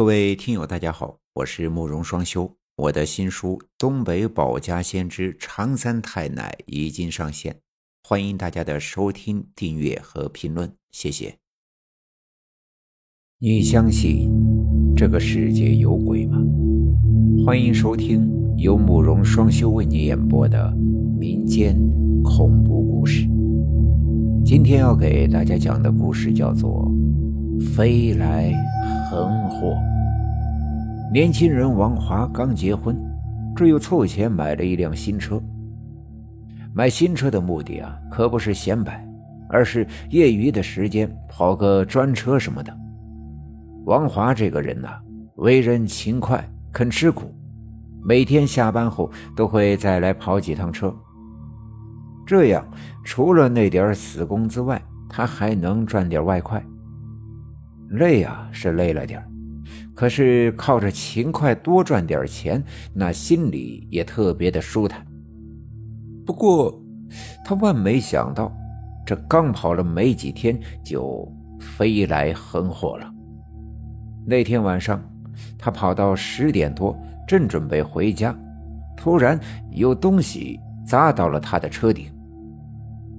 各位听友，大家好，我是慕容双修。我的新书《东北保家先知长三太奶》已经上线，欢迎大家的收听、订阅和评论，谢谢。你相信这个世界有鬼吗？欢迎收听由慕容双修为你演播的民间恐怖故事。今天要给大家讲的故事叫做《飞来横祸》。年轻人王华刚结婚，这又凑钱买了一辆新车。买新车的目的啊，可不是显摆，而是业余的时间跑个专车什么的。王华这个人呐，为人勤快，肯吃苦，每天下班后都会再来跑几趟车。这样，除了那点死工资外，他还能赚点外快。累啊，是累了点可是靠着勤快多赚点钱，那心里也特别的舒坦。不过，他万没想到，这刚跑了没几天，就飞来横祸了。那天晚上，他跑到十点多，正准备回家，突然有东西砸到了他的车顶。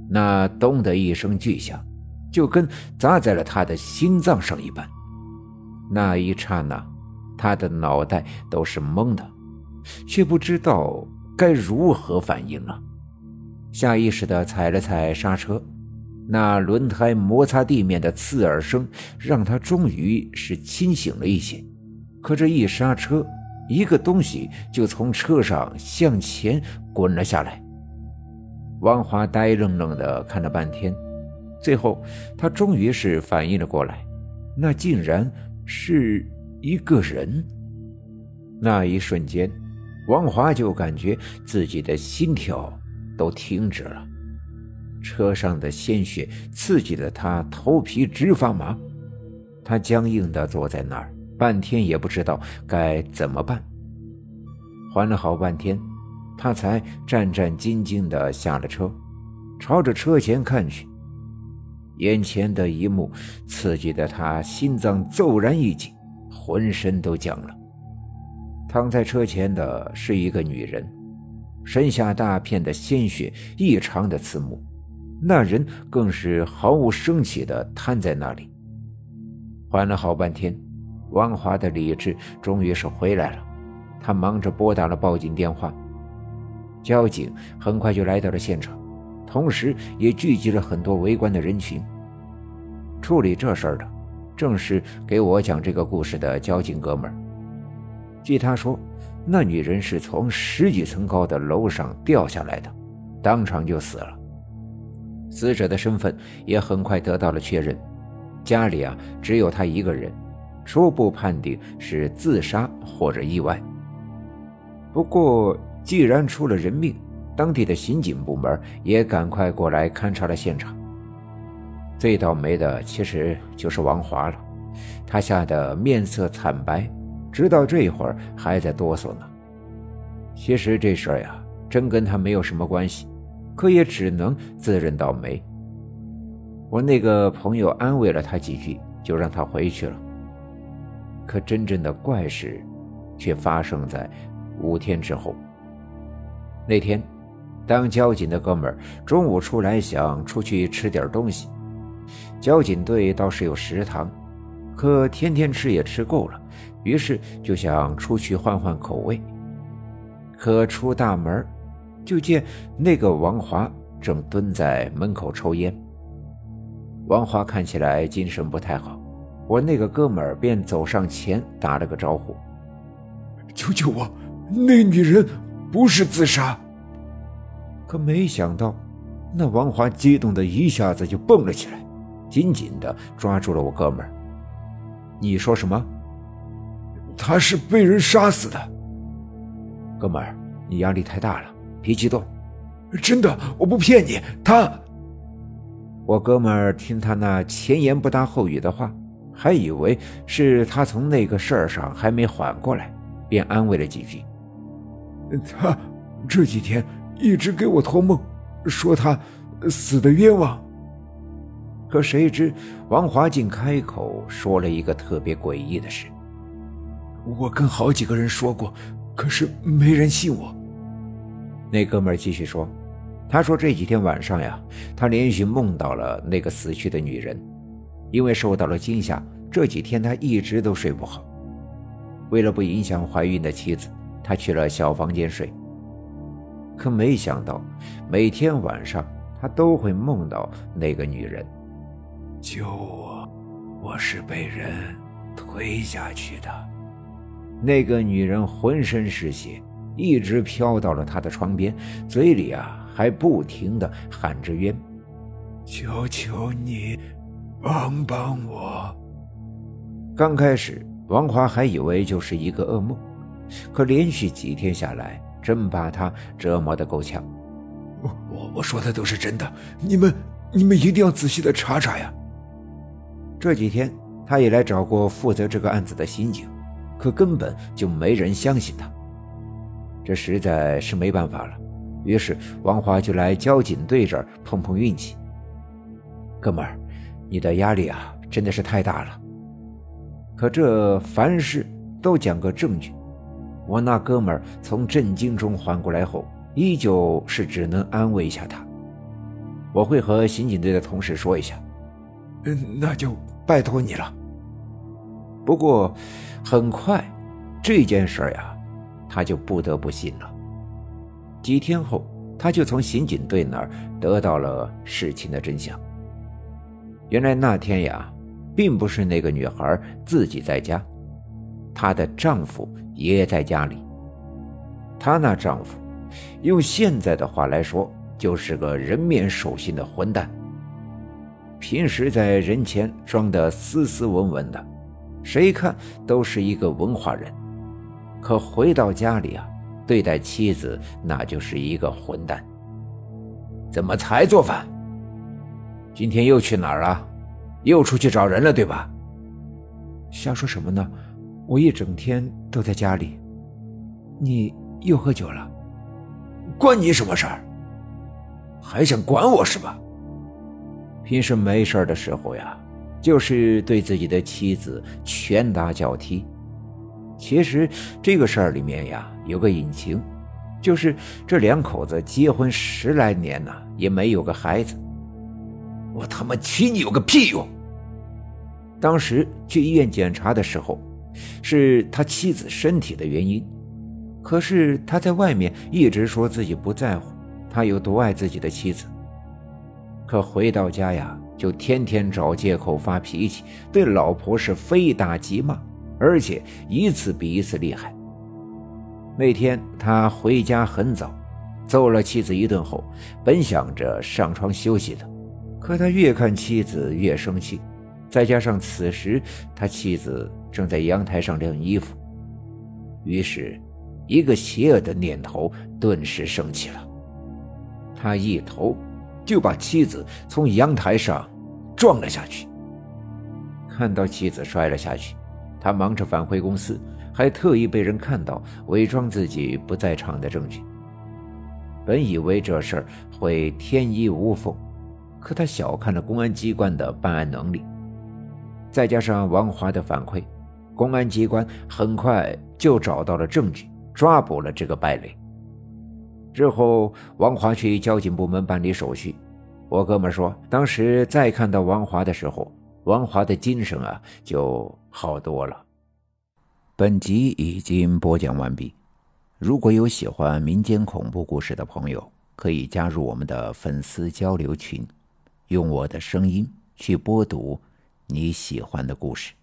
那“咚”的一声巨响，就跟砸在了他的心脏上一般。那一刹那，他的脑袋都是懵的，却不知道该如何反应了。下意识地踩了踩刹车，那轮胎摩擦地面的刺耳声让他终于是清醒了一些。可这一刹车，一个东西就从车上向前滚了下来。王华呆愣愣地看了半天，最后他终于是反应了过来，那竟然……是一个人。那一瞬间，王华就感觉自己的心跳都停止了，车上的鲜血刺激的他头皮直发麻，他僵硬的坐在那儿，半天也不知道该怎么办。缓了好半天，他才战战兢兢的下了车，朝着车前看去。眼前的一幕刺激的他心脏骤然一紧，浑身都僵了。躺在车前的是一个女人，身下大片的鲜血异常的刺目，那人更是毫无生气的瘫在那里。缓了好半天，王华的理智终于是回来了，他忙着拨打了报警电话。交警很快就来到了现场。同时，也聚集了很多围观的人群。处理这事儿的，正是给我讲这个故事的交警哥们儿。据他说，那女人是从十几层高的楼上掉下来的，当场就死了。死者的身份也很快得到了确认，家里啊只有他一个人，初步判定是自杀或者意外。不过，既然出了人命，当地的刑警部门也赶快过来勘察了现场。最倒霉的其实就是王华了，他吓得面色惨白，直到这会儿还在哆嗦呢。其实这事儿呀，真跟他没有什么关系，可也只能自认倒霉。我那个朋友安慰了他几句，就让他回去了。可真正的怪事，却发生在五天之后。那天。当交警的哥们儿中午出来，想出去吃点东西。交警队倒是有食堂，可天天吃也吃够了，于是就想出去换换口味。可出大门，就见那个王华正蹲在门口抽烟。王华看起来精神不太好，我那个哥们儿便走上前打了个招呼：“救救我！那女人不是自杀。”可没想到，那王华激动的一下子就蹦了起来，紧紧的抓住了我哥们儿。你说什么？他是被人杀死的。哥们儿，你压力太大了，别激动。真的，我不骗你。他……我哥们儿听他那前言不搭后语的话，还以为是他从那个事儿上还没缓过来，便安慰了几句。他这几天……一直给我托梦，说他死的冤枉。可谁知王华竟开口说了一个特别诡异的事：我跟好几个人说过，可是没人信我。那哥们儿继续说：“他说这几天晚上呀，他连续梦到了那个死去的女人，因为受到了惊吓，这几天他一直都睡不好。为了不影响怀孕的妻子，他去了小房间睡。可没想到，每天晚上他都会梦到那个女人。救我！我是被人推下去的。那个女人浑身是血。”一直飘到了他的床边，嘴里啊还不停的喊着冤：“求求你，帮帮我！”刚开始，王华还以为就是一个噩梦，可连续几天下来，真把他折磨得够呛。我我我说的都是真的，你们你们一定要仔细的查查呀！这几天，他也来找过负责这个案子的刑警，可根本就没人相信他。这实在是没办法了，于是王华就来交警队这儿碰碰运气。哥们儿，你的压力啊真的是太大了。可这凡事都讲个证据。我那哥们儿从震惊中缓过来后，依旧是只能安慰一下他。我会和刑警队的同事说一下。嗯，那就拜托你了。不过，很快这件事呀。他就不得不信了。几天后，他就从刑警队那儿得到了事情的真相。原来那天呀，并不是那个女孩自己在家，她的丈夫也在家里。她那丈夫，用现在的话来说，就是个人面兽心的混蛋。平时在人前装得斯斯文文的，谁看都是一个文化人。可回到家里啊，对待妻子那就是一个混蛋。怎么才做饭？今天又去哪儿了？又出去找人了，对吧？瞎说什么呢？我一整天都在家里。你又喝酒了？关你什么事儿？还想管我是吧？平时没事的时候呀，就是对自己的妻子拳打脚踢。其实这个事儿里面呀，有个隐情，就是这两口子结婚十来年了，也没有个孩子。我他妈娶你有个屁用！当时去医院检查的时候，是他妻子身体的原因，可是他在外面一直说自己不在乎，他有多爱自己的妻子。可回到家呀，就天天找借口发脾气，对老婆是非打即骂。而且一次比一次厉害。那天他回家很早，揍了妻子一顿后，本想着上床休息的，可他越看妻子越生气，再加上此时他妻子正在阳台上晾衣服，于是，一个邪恶的念头顿时升起了。他一头就把妻子从阳台上撞了下去。看到妻子摔了下去。他忙着返回公司，还特意被人看到，伪装自己不在场的证据。本以为这事儿会天衣无缝，可他小看了公安机关的办案能力。再加上王华的反馈，公安机关很快就找到了证据，抓捕了这个败类。之后，王华去交警部门办理手续。我哥们说，当时再看到王华的时候。王华的精神啊，就好多了。本集已经播讲完毕。如果有喜欢民间恐怖故事的朋友，可以加入我们的粉丝交流群，用我的声音去播读你喜欢的故事。